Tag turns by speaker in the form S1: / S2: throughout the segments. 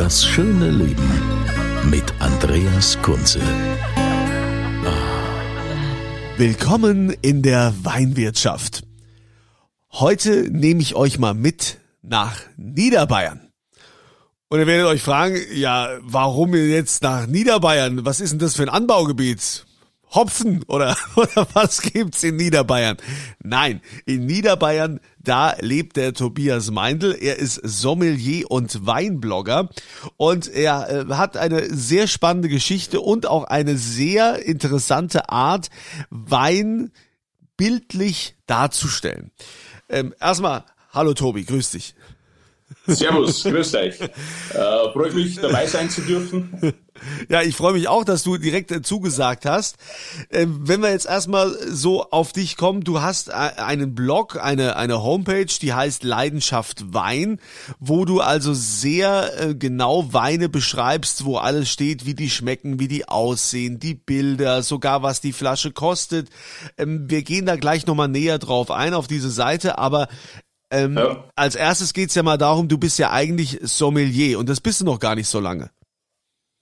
S1: Das schöne Leben mit Andreas Kunze.
S2: Willkommen in der Weinwirtschaft. Heute nehme ich euch mal mit nach Niederbayern. Und ihr werdet euch fragen, ja, warum jetzt nach Niederbayern? Was ist denn das für ein Anbaugebiet? Hopfen oder, oder was gibt's in Niederbayern? Nein, in Niederbayern, da lebt der Tobias Meindl. Er ist Sommelier und Weinblogger und er äh, hat eine sehr spannende Geschichte und auch eine sehr interessante Art, Wein bildlich darzustellen. Ähm, erstmal, hallo Tobi, grüß dich.
S3: Servus, grüß euch. Äh, freut mich, dabei sein zu dürfen.
S2: Ja, ich freue mich auch, dass du direkt äh, zugesagt hast. Äh, wenn wir jetzt erstmal so auf dich kommen, du hast äh, einen Blog, eine, eine Homepage, die heißt Leidenschaft Wein, wo du also sehr äh, genau Weine beschreibst, wo alles steht, wie die schmecken, wie die aussehen, die Bilder, sogar was die Flasche kostet. Ähm, wir gehen da gleich nochmal näher drauf ein auf diese Seite, aber ähm,
S3: Ja.
S2: als erstes geht's ja mal darum, du bist ja eigentlich Sommelier und das bist du noch gar nicht so lange.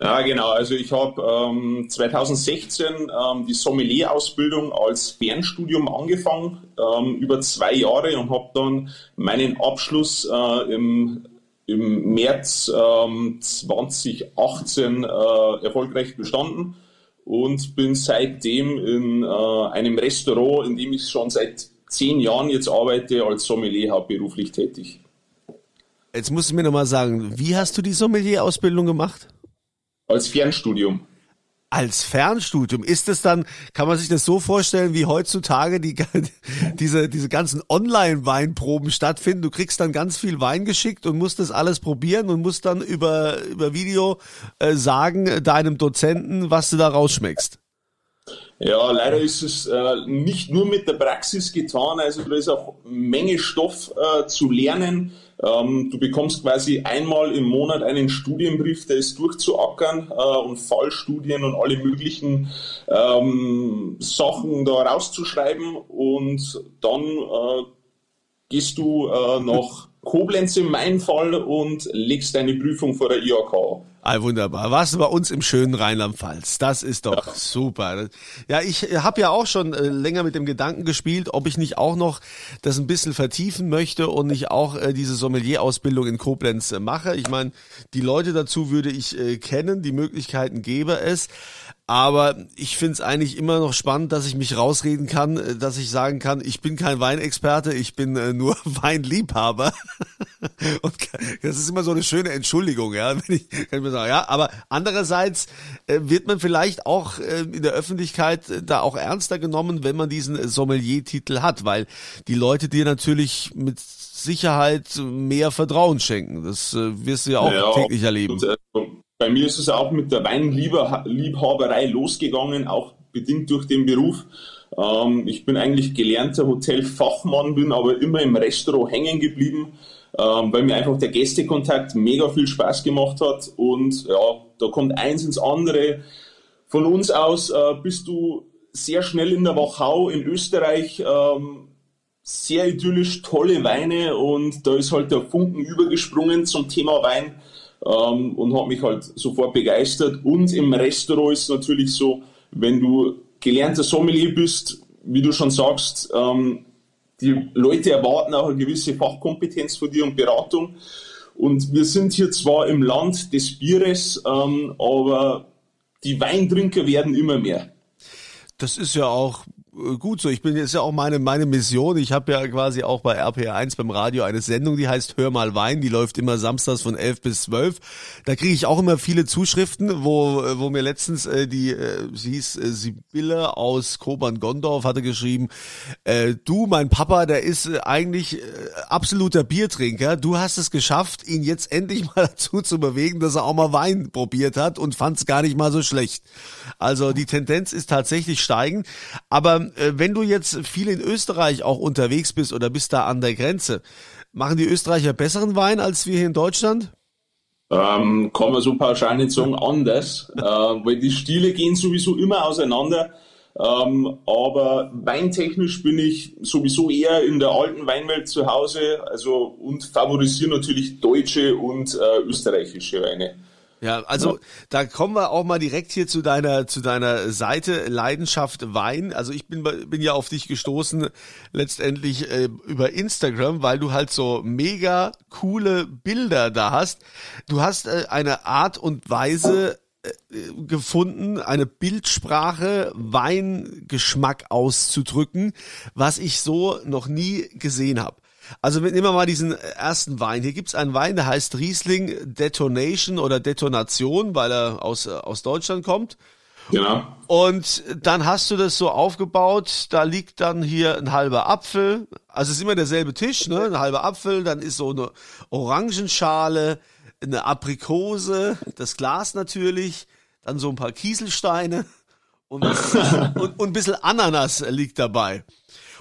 S3: Ja, genau. Also ich habe ähm, 2016 ähm, die Sommelier-Ausbildung als Fernstudium angefangen, ähm, über zwei Jahre und habe dann meinen Abschluss äh, im, im März ähm, 2018 äh, erfolgreich bestanden und bin seitdem in äh, einem Restaurant, in dem ich schon seit zehn Jahren jetzt arbeite, als Sommelier hauptberuflich tätig.
S2: Jetzt musst du mir nochmal sagen, wie hast du die Sommelier-Ausbildung gemacht?
S3: Als Fernstudium.
S2: Als Fernstudium. Ist es dann, kann man sich das so vorstellen, wie heutzutage die, diese, diese ganzen Online-Weinproben stattfinden? Du kriegst dann ganz viel Wein geschickt und musst das alles probieren und musst dann über, über Video äh, sagen deinem Dozenten, was du da rausschmeckst.
S3: Ja, leider ist es äh, nicht nur mit der Praxis getan, also da ist auch Menge Stoff äh, zu lernen. Ähm, du bekommst quasi einmal im Monat einen Studienbrief, der ist durchzuackern äh, und Fallstudien und alle möglichen ähm, Sachen da rauszuschreiben und dann äh, gehst du äh, nach Koblenz in meinem Fall und legst deine Prüfung vor der IHK.
S2: Ah, wunderbar. Warst du bei uns im schönen Rheinland-Pfalz? Das ist doch super. Ja, ich habe ja auch schon äh, länger mit dem Gedanken gespielt, ob ich nicht auch noch das ein bisschen vertiefen möchte und nicht auch äh, diese Sommelier-Ausbildung in Koblenz äh, mache. Ich meine, die Leute dazu würde ich äh, kennen, die Möglichkeiten gäbe es. Aber ich finde es eigentlich immer noch spannend, dass ich mich rausreden kann, äh, dass ich sagen kann, ich bin kein Weinexperte, ich bin äh, nur Weinliebhaber. Und das ist immer so eine schöne Entschuldigung, ja. Wenn ich, kann ich mir sagen, ja, aber andererseits äh, wird man vielleicht auch äh, in der Öffentlichkeit äh, da auch ernster genommen, wenn man diesen äh, Sommelier-Titel hat, weil die Leute dir natürlich mit Sicherheit mehr Vertrauen schenken. Das wirst du ja auch
S3: Ja,
S2: täglich erleben.
S3: und, also, bei mir ist es auch mit der Weinliebhaberei losgegangen, auch bedingt durch den Beruf. Ähm, ich bin eigentlich gelernter Hotelfachmann, bin aber immer im Restaurant hängen geblieben, ähm, weil mir einfach der Gästekontakt mega viel Spaß gemacht hat. Und ja, da kommt eins ins andere. Von uns aus äh, bist du sehr schnell in der Wachau in Österreich. Ähm, sehr idyllisch, tolle Weine und da ist halt der Funken übergesprungen zum Thema Wein ähm, und hat mich halt sofort begeistert. Und im Restaurant ist natürlich so, wenn du gelernter Sommelier bist, wie du schon sagst, ähm, die Leute erwarten auch eine gewisse Fachkompetenz von dir und Beratung. Und wir sind hier zwar im Land des Bieres, ähm, aber die Weintrinker werden immer mehr.
S2: Das ist ja auch gut so. Ich bin jetzt ja auch meine meine Mission. Ich habe ja quasi auch bei RPR1 beim Radio eine Sendung, die heißt Hör mal Wein. Die läuft immer samstags von 11 bis 12. Da kriege ich auch immer viele Zuschriften, wo wo mir letztens äh, die äh, sie hieß äh, Sibylle aus Kobern-Gondorf hatte geschrieben, äh, du mein Papa, der ist äh, eigentlich äh, absoluter Biertrinker. Du hast es geschafft, ihn jetzt endlich mal dazu zu bewegen, dass er auch mal Wein probiert hat und fand es gar nicht mal so schlecht. Also die Tendenz ist tatsächlich steigend. Aber äh, wenn du jetzt viel in Österreich auch unterwegs bist oder bist da an der Grenze, machen die Österreicher besseren Wein als wir hier in Deutschland?
S3: Ähm, kann man so pauschal nicht sagen, anders, äh, weil die Stile gehen sowieso immer auseinander. Ähm, aber weintechnisch bin ich sowieso eher in der alten Weinwelt zu Hause, also und favorisiere natürlich deutsche und äh, österreichische Weine.
S2: Ja, also ja. da kommen wir auch mal direkt hier zu deiner zu deiner Seite Leidenschaft Wein. Also ich bin bin ja auf dich gestoßen letztendlich äh, über Instagram, weil du halt so mega coole Bilder da hast. Du hast äh, eine Art und Weise äh, gefunden, eine Bildsprache Weingeschmack auszudrücken, was ich so noch nie gesehen habe. Also nehmen wir mal diesen ersten Wein. Hier gibt's einen Wein, der heißt Riesling Detonation oder Detonation, weil er aus, aus Deutschland kommt.
S3: Genau.
S2: Und dann hast du das so aufgebaut, da liegt dann hier ein halber Apfel, also es ist immer derselbe Tisch, ne? Ein halber Apfel, dann ist so eine Orangenschale, eine Aprikose, das Glas natürlich, dann so ein paar Kieselsteine und, und, und ein bisschen Ananas liegt dabei.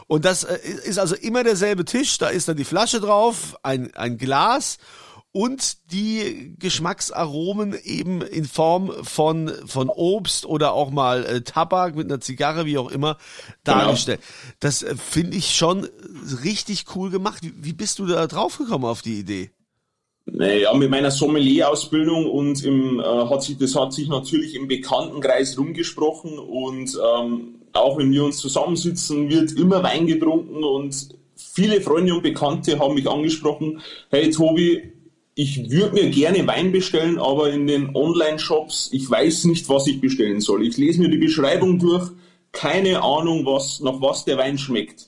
S2: Und das äh, ist also immer derselbe Tisch, da ist dann die Flasche drauf, ein, ein Glas und die Geschmacksaromen eben in Form von, von Obst oder auch mal äh, Tabak mit einer Zigarre, wie auch immer, genau. dargestellt. Genau. Das äh, finde ich schon richtig cool gemacht. Wie, wie bist du da drauf gekommen auf die Idee?
S3: Naja, mit meiner Sommelier-Ausbildung und im, äh, hat sich, das hat sich natürlich im Bekanntenkreis rumgesprochen und ähm, auch wenn wir uns zusammensitzen, wird immer Wein getrunken und viele Freunde und Bekannte haben mich angesprochen, hey Tobi, ich würde mir gerne Wein bestellen, aber in den Online-Shops, ich weiß nicht, was ich bestellen soll. Ich lese mir die Beschreibung durch, keine Ahnung, was, nach was der Wein schmeckt.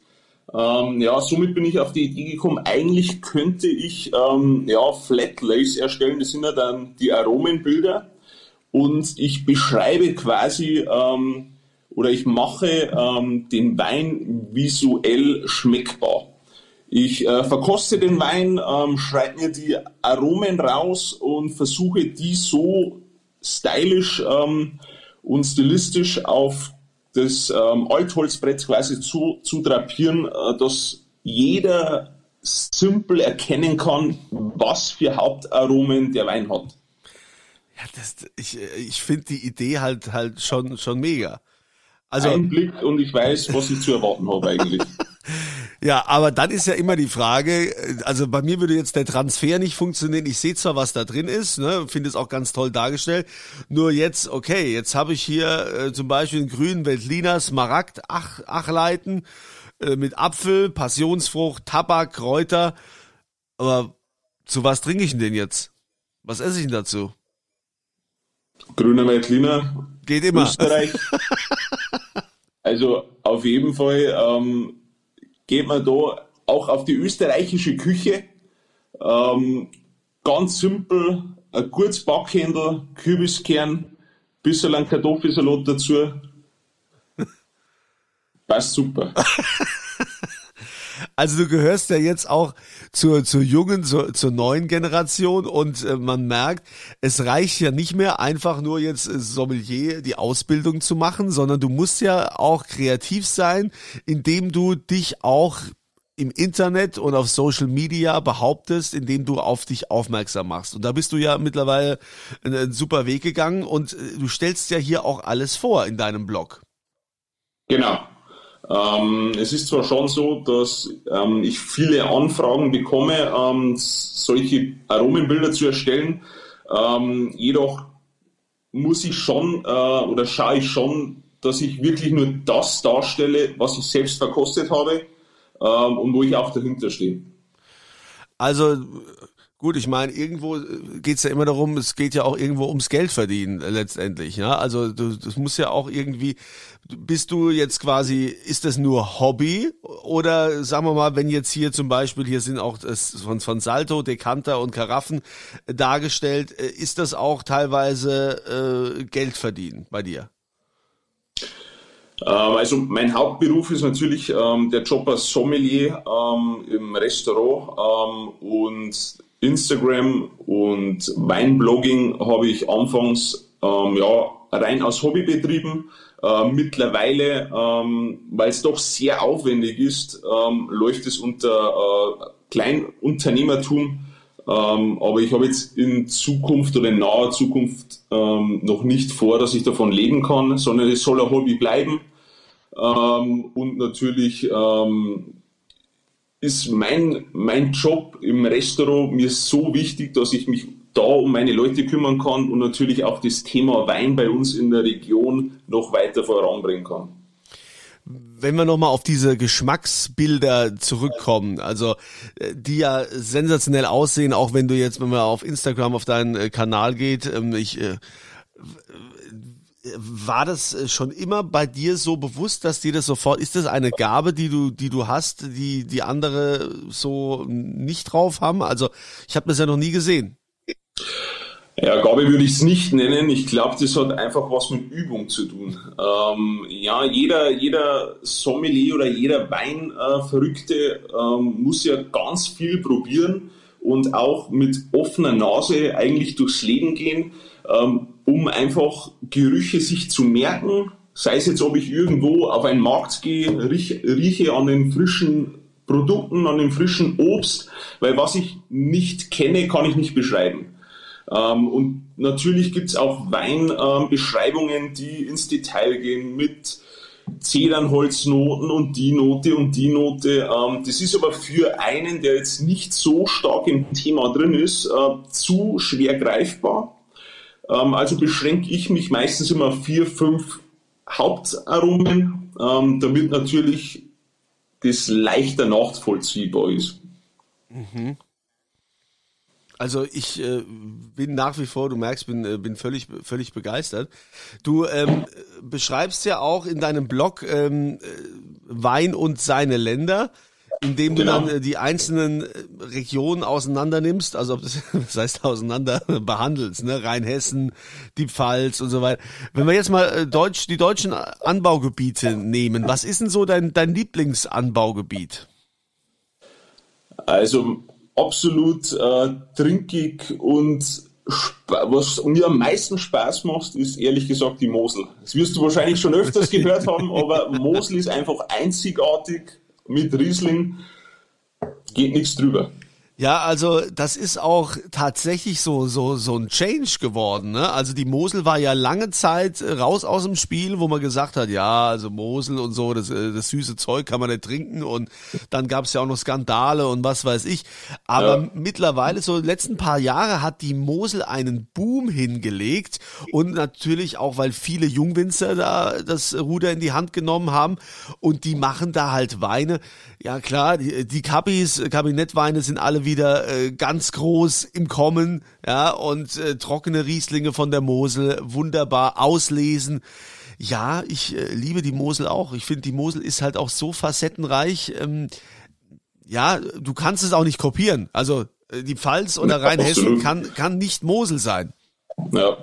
S3: Ähm, ja, somit bin ich auf die Idee gekommen, eigentlich könnte ich ähm, ja, Flat Lays erstellen, das sind ja dann die Aromenbilder und ich beschreibe quasi ähm, oder ich mache ähm, den Wein visuell schmeckbar. Ich äh, verkoste den Wein, ähm, schreibe mir die Aromen raus und versuche die so stylisch ähm, und stilistisch auf das ähm, Altholzbrett quasi zu, zu drapieren, äh, dass jeder simpel erkennen kann, was für Hauptaromen der Wein hat.
S2: Ja, das, ich, ich finde die Idee halt halt schon schon mega.
S3: Also ein Blick und ich weiß, was ich zu erwarten habe eigentlich.
S2: Ja, aber dann ist ja immer die Frage, also bei mir würde jetzt der Transfer nicht funktionieren. Ich sehe zwar, was da drin ist, ne, finde es auch ganz toll dargestellt. Nur jetzt, okay, jetzt habe ich hier äh, zum Beispiel einen grünen Veltliner Smaragd Ach, Achleiten äh, mit Apfel, Passionsfrucht, Tabak, Kräuter. Aber zu was trinke ich denn, denn jetzt? Was esse ich denn dazu?
S3: Grüner Veltliner.
S2: Geht immer.
S3: Österreich. also auf jeden Fall ähm, geht man da auch auf die österreichische Küche. Ähm, ganz simpel, ein gutes Backhändel, Kürbiskern, bisschen Kartoffelsalat dazu. Passt super.
S2: Also du gehörst ja jetzt auch zur, zur jungen, zur, zur neuen Generation und äh, man merkt, es reicht ja nicht mehr einfach nur jetzt äh, Sommelier die Ausbildung zu machen, sondern du musst ja auch kreativ sein, indem du dich auch im Internet und auf Social Media behauptest, indem du auf dich aufmerksam machst. Und da bist du ja mittlerweile einen super Weg gegangen und äh, du stellst ja hier auch alles vor in deinem Blog.
S3: Genau. Ähm, es ist zwar schon so, dass ähm, ich viele Anfragen bekomme, ähm, solche Aromenbilder zu erstellen, ähm, jedoch muss ich schon äh, oder schaue ich schon, dass ich wirklich nur das darstelle, was ich selbst verkostet habe ähm, und wo ich auch dahinter stehe.
S2: Also Gut, ich meine, irgendwo äh, geht's ja immer darum, es geht ja auch irgendwo ums Geld verdienen äh, letztendlich. Ja? Also du, das muss ja auch irgendwie, bist du jetzt quasi, ist das nur Hobby oder sagen wir mal, wenn jetzt hier zum Beispiel, hier sind auch das von, von Salto, Dekanter und Karaffen dargestellt, äh, ist das auch teilweise äh, Geld verdienen bei dir?
S3: Ähm, also mein Hauptberuf ist natürlich ähm, der Job als Sommelier ähm, im Restaurant ähm, und Instagram und Weinblogging habe ich anfangs ähm, ja, rein als Hobby betrieben. Äh, mittlerweile, ähm, weil es doch sehr aufwendig ist, ähm, läuft es unter äh, Kleinunternehmertum. Ähm, aber ich habe jetzt in Zukunft oder in naher Zukunft ähm, noch nicht vor, dass ich davon leben kann, sondern es soll ein Hobby bleiben. Ähm, und natürlich ist mein, mein Job im Restaurant mir so wichtig, dass ich mich da um meine Leute kümmern kann und natürlich auch das Thema Wein bei uns in der Region noch weiter voranbringen kann.
S2: Wenn wir nochmal auf diese Geschmacksbilder zurückkommen, also äh, die ja sensationell aussehen, auch wenn du jetzt, wenn man auf Instagram auf deinen äh, Kanal geht, ähm, ich äh, war das äh, schon immer bei dir so bewusst, dass dir das sofort, ist das eine Gabe, die du, die du hast, die, die andere so nicht drauf haben? Also, ich habe das ja noch nie gesehen.
S3: Ja, Gabe würde ich es nicht nennen. Ich glaube, das hat einfach was mit Übung zu tun. Ähm, ja, jeder, jeder Sommelier oder jeder Weinverrückte ähm, muss ja ganz viel probieren und auch mit offener Nase eigentlich durchs Leben gehen. Ähm, um einfach Gerüche sich zu merken. Sei es jetzt, ob ich irgendwo auf einen Markt gehe, riech, rieche an den frischen Produkten, an dem frischen Obst, weil was ich nicht kenne, kann ich nicht beschreiben. Ähm, und natürlich gibt es auch Weinbeschreibungen, ähm, die ins Detail gehen mit Zedernholznoten und die Note und die Note. Ähm, das ist aber für einen, der jetzt nicht so stark im Thema drin ist, äh, zu schwer greifbar. Ähm, also beschränke ich mich meistens immer auf vier, fünf Hauptaromen, ähm, damit natürlich das leichter nachvollziehbar ist.
S2: Mhm. Also ich äh, bin nach wie vor, du merkst, bin äh, bin völlig völlig begeistert. Du ähm, beschreibst ja auch in deinem Blog ähm, äh, Wein und seine Länder indem du genau. dann äh, die einzelnen äh, Regionen auseinander nimmst, also ob das, das heißt auseinander behandelst, ne, Rheinhessen, die Pfalz und so weiter. Wenn wir jetzt mal äh, Deutsch, die deutschen Anbaugebiete nehmen, was ist denn so dein, dein Lieblingsanbaugebiet?
S3: Also absolut äh, trinkig und was mir am meisten Spaß macht, ist ehrlich gesagt die Mosel. Das wirst du wahrscheinlich schon öfters gehört haben, aber Mosel ist einfach einzigartig mit Riesling geht nichts drüber.
S2: Ja, also das ist auch tatsächlich so so so ein Change geworden. Ne? Also die Mosel war ja lange Zeit raus aus dem Spiel, wo man gesagt hat, ja, also Mosel und so, das, äh, das süße Zeug kann man nicht trinken. Und dann gab es ja auch noch Skandale und was weiß ich. Aber ja. mittlerweile, so letzten paar Jahre, hat die Mosel einen Boom hingelegt. Und natürlich auch, weil viele Jungwinzer da das Ruder in die Hand genommen haben. Und die machen da halt Weine. Ja klar, die, die Kabis, Kabinettweine sind alle wieder äh, ganz groß im Kommen, ja, und äh, trockene Rieslinge von der Mosel wunderbar auslesen. Ja, ich äh, liebe die Mosel auch. Ich finde, die Mosel ist halt auch so facettenreich. Ähm, ja, du kannst es auch nicht kopieren. Also äh, die Pfalz oder Rheinhessen kann, kann nicht Mosel sein.
S3: Ja.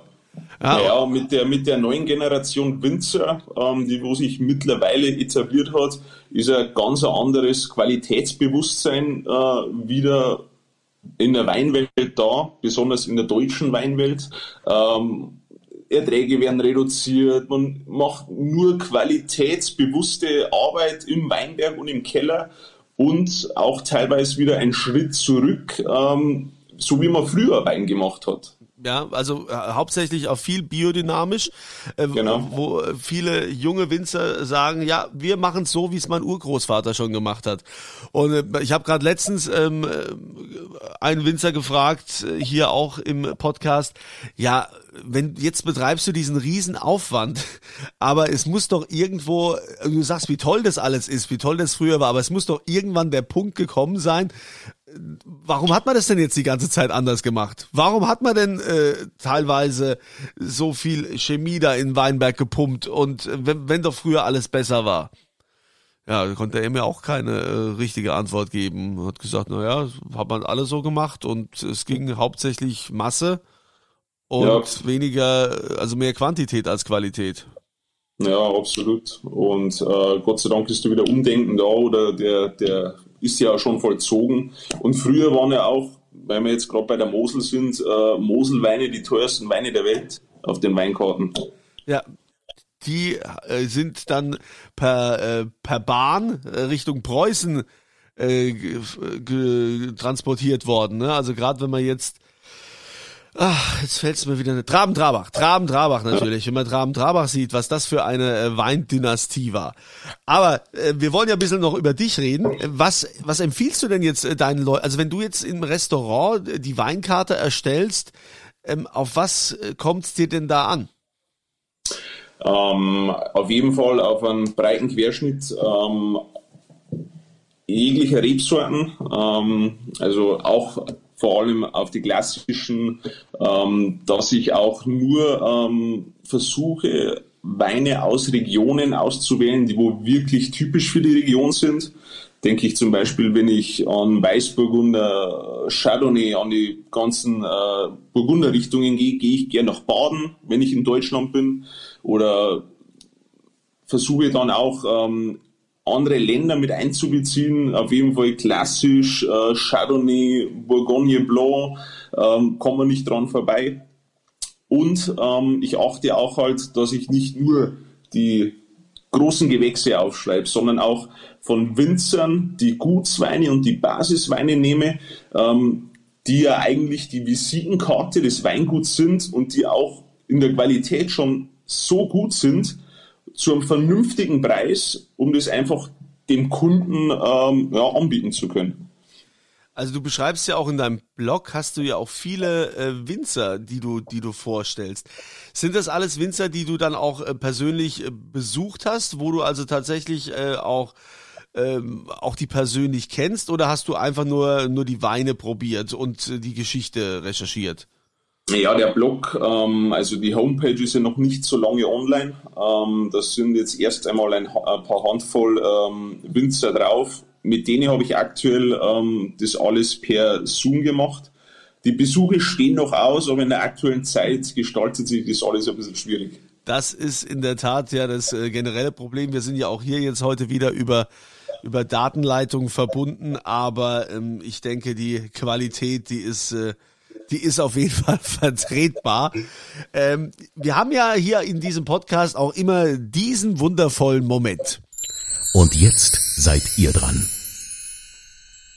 S3: Ja, ja mit, der, mit der neuen Generation Winzer, ähm, die wo sich mittlerweile etabliert hat, ist ein ganz anderes Qualitätsbewusstsein äh, wieder in der Weinwelt da, besonders in der deutschen Weinwelt. Ähm, Erträge werden reduziert, man macht nur qualitätsbewusste Arbeit im Weinberg und im Keller und auch teilweise wieder einen Schritt zurück, ähm, so wie man früher Wein gemacht hat.
S2: Ja, also äh, hauptsächlich auch viel biodynamisch, äh, genau. wo viele junge Winzer sagen, ja, wir machen es so, wie es mein Urgroßvater schon gemacht hat. Und äh, ich habe gerade letztens ähm, äh, einen Winzer gefragt, äh, hier auch im Podcast, ja, wenn jetzt betreibst du diesen riesen Aufwand, aber es muss doch irgendwo, äh, du sagst, wie toll das alles ist, wie toll das früher war, aber es muss doch irgendwann der Punkt gekommen sein, warum hat man das denn jetzt die ganze Zeit anders gemacht? Warum hat man denn äh, teilweise so viel Chemie da in Weinberg gepumpt und äh, wenn, wenn doch früher alles besser war? Ja, konnte er mir auch keine äh, richtige Antwort geben. Hat gesagt, na ja, hat man alles so gemacht und es ging hauptsächlich Masse und ja. weniger, also mehr Quantität als Qualität.
S3: Ja, absolut. Und äh, Gott sei Dank ist da wieder Umdenken da oder der, der ist ja schon vollzogen. Und früher waren ja auch, weil wir jetzt gerade bei der Mosel sind, äh, Moselweine die teuersten Weine der Welt auf den Weinkarten.
S2: Ja, die äh, sind dann per, äh, per Bahn äh, Richtung Preußen äh, transportiert worden. Ne? Also gerade wenn man jetzt Ach, jetzt fällt es mir wieder eine Traben-Trabach. Traben-Trabach natürlich. Wenn man Traben-Trabach sieht, was das für eine äh, Weindynastie war. Aber äh, wir wollen ja ein bisschen noch über dich reden. Was, was empfiehlst du denn jetzt äh, deinen Leuten? Also wenn du jetzt im Restaurant äh, die Weinkarte erstellst, ähm, auf was kommt es dir denn da an?
S3: Ähm, auf jeden Fall auf einen breiten Querschnitt ähm, jeglicher Rebsorten. Ähm, also auch vor allem auf die klassischen, ähm, dass ich auch nur ähm, versuche, Weine aus Regionen auszuwählen, die wo wirklich typisch für die Region sind. Denke ich zum Beispiel, wenn ich an Weißburgunder, Chardonnay, an die ganzen äh, Burgunder-Richtungen gehe, gehe ich gerne nach Baden, wenn ich in Deutschland bin. Oder versuche dann auch ähm, andere Länder mit einzubeziehen. Auf jeden Fall klassisch äh, Chardonnay, Bourgogne Blanc, ähm, kommen wir nicht dran vorbei. Und ähm, ich achte auch halt, dass ich nicht nur die großen Gewächse aufschreibe, sondern auch von Winzern die Gutsweine und die Basisweine nehme, ähm, die ja eigentlich die Visitenkarte des Weinguts sind und die auch in der Qualität schon so gut sind, zu einem vernünftigen Preis, um das einfach dem Kunden ähm, ja, anbieten zu können.
S2: Also du beschreibst ja auch in deinem Blog, hast du ja auch viele äh, Winzer, die du, die du vorstellst. Sind das alles Winzer, die du dann auch äh, persönlich äh, besucht hast, wo du also tatsächlich äh, auch ähm, auch die persönlich kennst, oder hast du einfach nur nur die Weine probiert und äh, die Geschichte recherchiert?
S3: Ja, der Blog, ähm, also die Homepage ist ja noch nicht so lange online. Ähm, das sind jetzt erst einmal ein, ein paar Handvoll ähm, Winzer drauf. Mit denen habe ich aktuell ähm, das alles per Zoom gemacht. Die Besuche stehen noch aus, aber in der aktuellen Zeit gestaltet sich das alles ein bisschen schwierig.
S2: Das ist in der Tat ja das äh, generelle Problem. Wir sind ja auch hier jetzt heute wieder über über Datenleitungen verbunden, aber ähm, ich denke, die Qualität, die ist äh, die ist auf jeden Fall vertretbar. Ähm, wir haben ja hier in diesem Podcast auch immer diesen wundervollen Moment.
S1: Und jetzt seid ihr dran.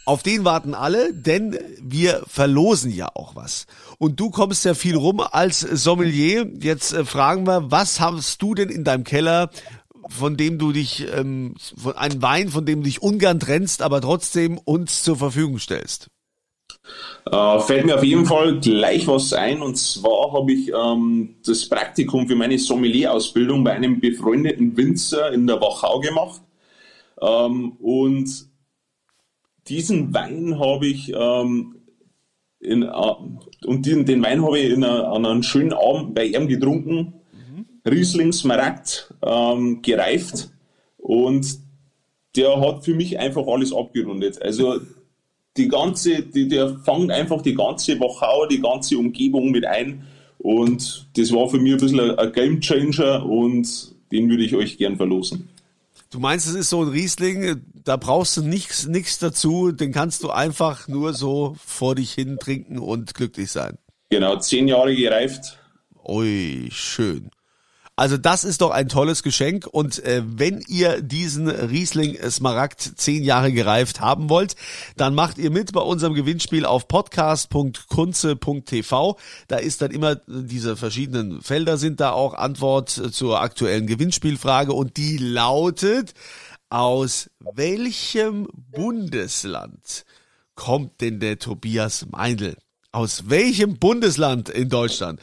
S2: Auf den warten alle, denn wir verlosen ja auch was. Und du kommst ja viel rum als Sommelier. Jetzt äh, fragen wir, was hast du denn in deinem Keller, von dem du dich, ähm, von einem Wein, von dem du dich ungern trennst, aber trotzdem uns zur Verfügung stellst?
S3: Äh, fällt mir auf jeden Fall gleich was ein und zwar habe ich ähm, das Praktikum für meine Sommelier-Ausbildung bei einem befreundeten Winzer in der Wachau gemacht ähm, und diesen Wein habe ich ähm, in, äh, und den, den, Wein habe ich in a, an einem schönen Abend bei ihm getrunken, mhm. Riesling Smaragd ähm, gereift und der hat für mich einfach alles abgerundet. Also die ganze, die, der fangt einfach die ganze Wachau, die ganze Umgebung mit ein. Und das war für mich ein bisschen ein Game Changer und den würde ich euch gern verlosen.
S2: Du meinst, es ist so ein Riesling, da brauchst du nichts, nichts dazu, den kannst du einfach nur so vor dich hin trinken und glücklich sein.
S3: Genau, zehn Jahre gereift.
S2: Ui, schön. Also das ist doch ein tolles Geschenk und äh, wenn ihr diesen Riesling Smaragd zehn Jahre gereift haben wollt, dann macht ihr mit bei unserem Gewinnspiel auf podcast.kunze.tv. Da ist dann immer diese verschiedenen Felder sind da auch Antwort zur aktuellen Gewinnspielfrage und die lautet aus welchem Bundesland kommt denn der Tobias Meindl? Aus welchem Bundesland in Deutschland?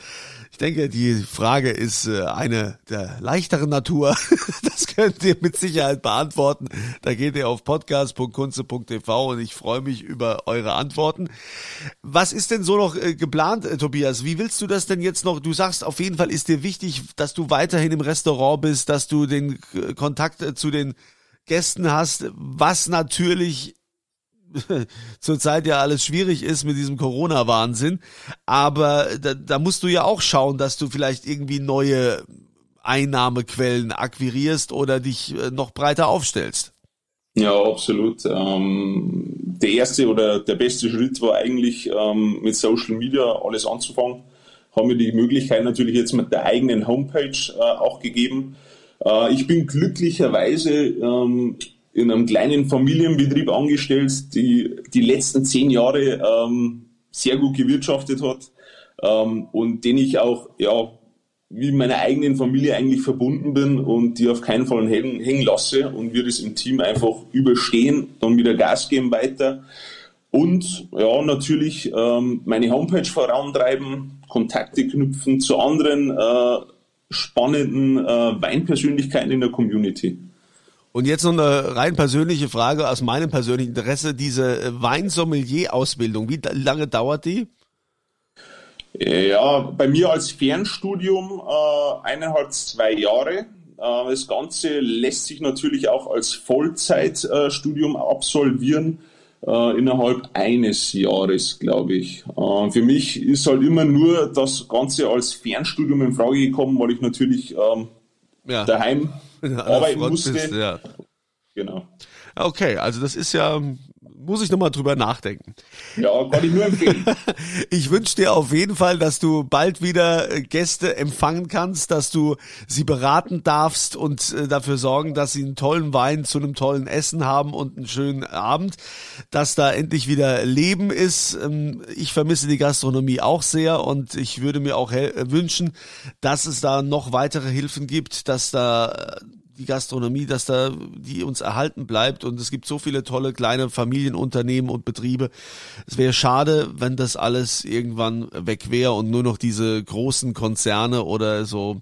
S2: Ich denke, die Frage ist äh, eine der leichteren Natur. Das könnt ihr mit Sicherheit beantworten. Da geht ihr auf podcast.kunze.tv und ich freue mich über eure Antworten. Was ist denn so noch äh, geplant, äh, Tobias? Wie willst du das denn jetzt noch? Du sagst, auf jeden Fall ist dir wichtig, dass du weiterhin im Restaurant bist, dass du den Kontakt zu den Gästen hast, was natürlich zurzeit ja alles schwierig ist mit diesem Corona-Wahnsinn. Aber da, da musst du ja auch schauen, dass du vielleicht irgendwie neue Einnahmequellen akquirierst oder dich äh, noch breiter aufstellst.
S3: Ja, absolut. Ähm, der erste oder der beste Schritt war eigentlich ähm, mit Social Media alles anzufangen. Haben mir die Möglichkeit natürlich jetzt mit der eigenen Homepage äh, auch gegeben. Äh, ich bin glücklicherweise ähm, in einem kleinen Familienbetrieb angestellt, die die letzten zehn Jahre ähm, sehr gut gewirtschaftet hat ähm, und den ich auch ja wie meiner eigenen Familie eigentlich verbunden bin und die auf keinen Fall hängen, hängen lasse und wir das im Team einfach überstehen, dann wieder Gas geben weiter und ja natürlich ähm, meine Homepage vorantreiben, Kontakte knüpfen zu anderen äh, spannenden äh, Weinpersönlichkeiten in der Community.
S2: Und jetzt noch eine rein persönliche Frage aus meinem persönlichen Interesse. Diese äh, Weinsommelier-Ausbildung, wie lange dauert die?
S3: Ja, bei mir als Fernstudium äh, eineinhalb, zwei Jahre. Äh, das Ganze lässt sich natürlich auch als Vollzeitstudium absolvieren äh, innerhalb eines Jahres, glaube ich. Äh, für mich ist halt immer nur das Ganze als Fernstudium in Frage gekommen, weil ich natürlich ähm, ja. daheim arbeiten musste. Bist, ja.
S2: Genau. Okay, also das ist ja muss ich nochmal drüber nachdenken.
S3: Ja, kann ich nur empfehlen.
S2: ich wünsche dir auf jeden Fall, dass du bald wieder äh, Gäste empfangen kannst, dass du sie beraten darfst und äh, dafür sorgen, dass sie einen tollen Wein zu einem tollen Essen haben und einen schönen Abend, dass da endlich wieder Leben ist. Ähm, ich vermisse die Gastronomie auch sehr und ich würde mir auch wünschen, dass es da noch weitere Hilfen gibt, dass da äh, die Gastronomie, dass da die uns erhalten bleibt und es gibt so viele tolle kleine Familienunternehmen und Betriebe. Es wäre schade, wenn das alles irgendwann weg wäre und nur noch diese großen Konzerne oder so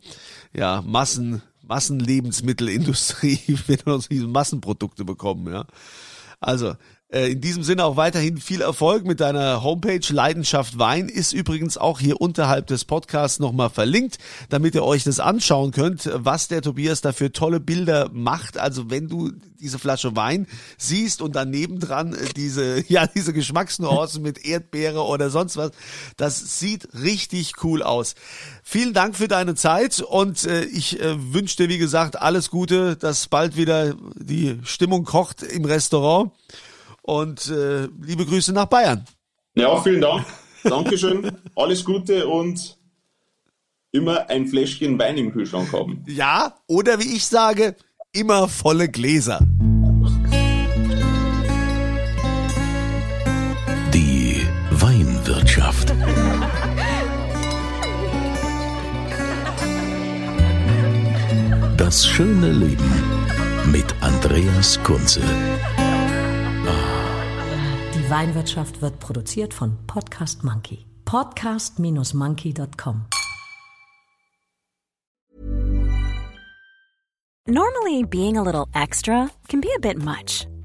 S2: ja Massen Massenlebensmittelindustrie, wenn wir noch diese Massenprodukte bekommen, ja. Also, in diesem Sinne auch weiterhin viel Erfolg mit deiner Homepage Leidenschaft Wein ist übrigens auch hier unterhalb des Podcasts nochmal verlinkt, damit ihr euch das anschauen könnt, was der Tobias da für tolle Bilder macht. Also wenn du diese Flasche Wein siehst und daneben dran äh, diese, ja, diese Geschmacksnuancen mit Erdbeere oder sonst was, das sieht richtig cool aus. Vielen Dank für deine Zeit und äh, ich äh, wünsche dir, wie gesagt, alles Gute, dass bald wieder die Stimmung kocht im Restaurant. Und äh, liebe Grüße nach Bayern.
S3: Ja, vielen Dank. Dankeschön. Alles Gute und immer ein Fläschchen Wein im Kühlschrank haben.
S2: Ja, oder wie ich sage, immer volle Gläser.
S1: Die Weinwirtschaft. Das schöne Leben mit Andreas Kunze.
S4: Weinwirtschaft wird produziert von Podcast Monkey. Podcast-monkey.com.
S5: Normally, being a little extra can be a bit much,